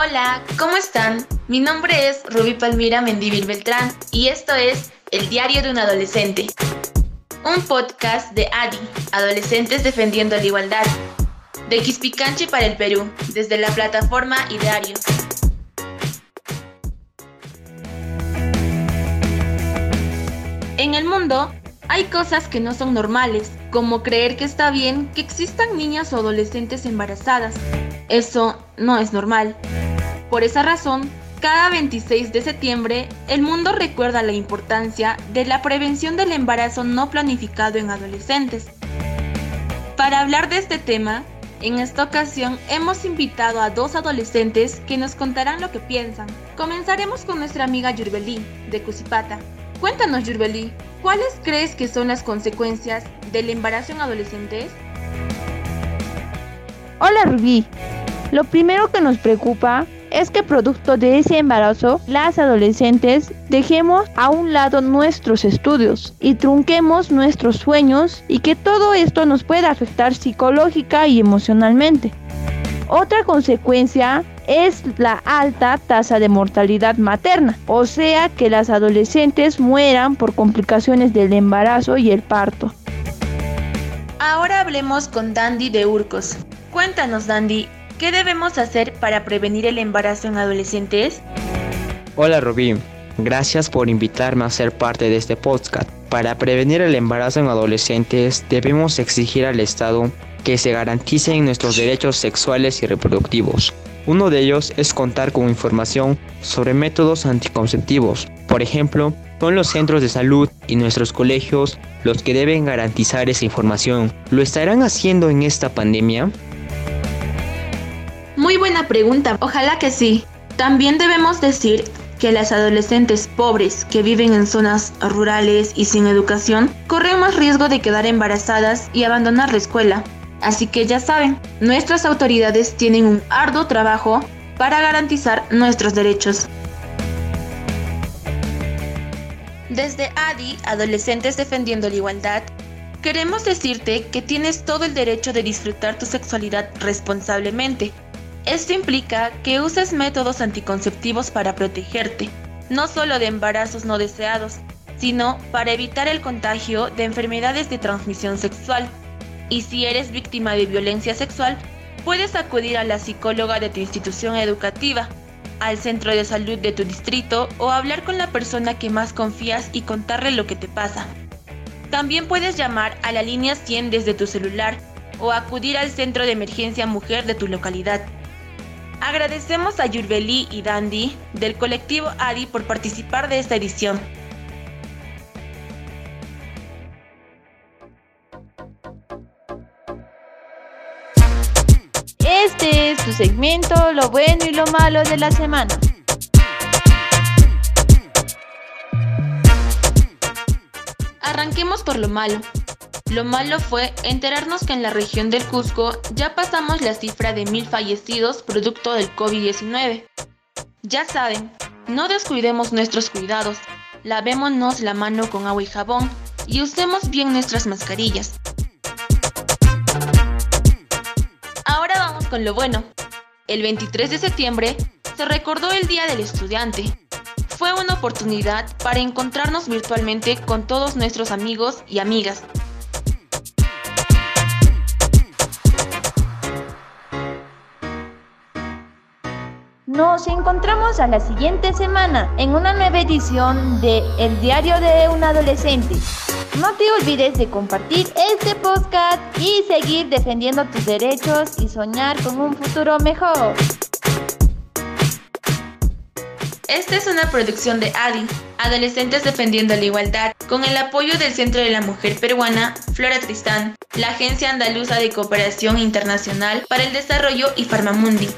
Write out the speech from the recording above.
Hola, ¿cómo están? Mi nombre es Ruby Palmira Mendivil Beltrán y esto es El Diario de un Adolescente. Un podcast de ADI, Adolescentes Defendiendo la Igualdad, de Quispicanchi para el Perú, desde la plataforma Ideario. En el mundo hay cosas que no son normales, como creer que está bien que existan niñas o adolescentes embarazadas. Eso no es normal. Por esa razón, cada 26 de septiembre, el mundo recuerda la importancia de la prevención del embarazo no planificado en adolescentes. Para hablar de este tema, en esta ocasión hemos invitado a dos adolescentes que nos contarán lo que piensan. Comenzaremos con nuestra amiga Yurbelí, de Cusipata. Cuéntanos, Yurbelí, ¿cuáles crees que son las consecuencias del embarazo en adolescentes? Hola, Rubí. Lo primero que nos preocupa es que producto de ese embarazo, las adolescentes dejemos a un lado nuestros estudios y trunquemos nuestros sueños y que todo esto nos pueda afectar psicológica y emocionalmente. Otra consecuencia es la alta tasa de mortalidad materna, o sea que las adolescentes mueran por complicaciones del embarazo y el parto. Ahora hablemos con Dandy de Urcos. Cuéntanos, Dandy, ¿Qué debemos hacer para prevenir el embarazo en adolescentes? Hola Rubí, gracias por invitarme a ser parte de este podcast. Para prevenir el embarazo en adolescentes debemos exigir al Estado que se garanticen nuestros derechos sexuales y reproductivos. Uno de ellos es contar con información sobre métodos anticonceptivos. Por ejemplo, son los centros de salud y nuestros colegios los que deben garantizar esa información. ¿Lo estarán haciendo en esta pandemia? Buena pregunta, ojalá que sí. También debemos decir que las adolescentes pobres que viven en zonas rurales y sin educación corren más riesgo de quedar embarazadas y abandonar la escuela. Así que ya saben, nuestras autoridades tienen un arduo trabajo para garantizar nuestros derechos. Desde ADI, Adolescentes Defendiendo la Igualdad, queremos decirte que tienes todo el derecho de disfrutar tu sexualidad responsablemente esto implica que uses métodos anticonceptivos para protegerte, no solo de embarazos no deseados, sino para evitar el contagio de enfermedades de transmisión sexual. Y si eres víctima de violencia sexual, puedes acudir a la psicóloga de tu institución educativa, al centro de salud de tu distrito o hablar con la persona que más confías y contarle lo que te pasa. También puedes llamar a la línea 100 desde tu celular o acudir al centro de emergencia mujer de tu localidad. Agradecemos a Yurbeli y Dandy del colectivo ADI por participar de esta edición. Este es tu segmento, lo bueno y lo malo de la semana. Arranquemos por lo malo. Lo malo fue enterarnos que en la región del Cusco ya pasamos la cifra de mil fallecidos producto del COVID-19. Ya saben, no descuidemos nuestros cuidados, lavémonos la mano con agua y jabón y usemos bien nuestras mascarillas. Ahora vamos con lo bueno. El 23 de septiembre se recordó el Día del Estudiante. Fue una oportunidad para encontrarnos virtualmente con todos nuestros amigos y amigas Nos encontramos a la siguiente semana en una nueva edición de El Diario de un Adolescente. No te olvides de compartir este podcast y seguir defendiendo tus derechos y soñar con un futuro mejor. Esta es una producción de ADI, Adolescentes Defendiendo la Igualdad, con el apoyo del Centro de la Mujer Peruana, Flora Tristán, la Agencia Andaluza de Cooperación Internacional para el Desarrollo y Farmamundi.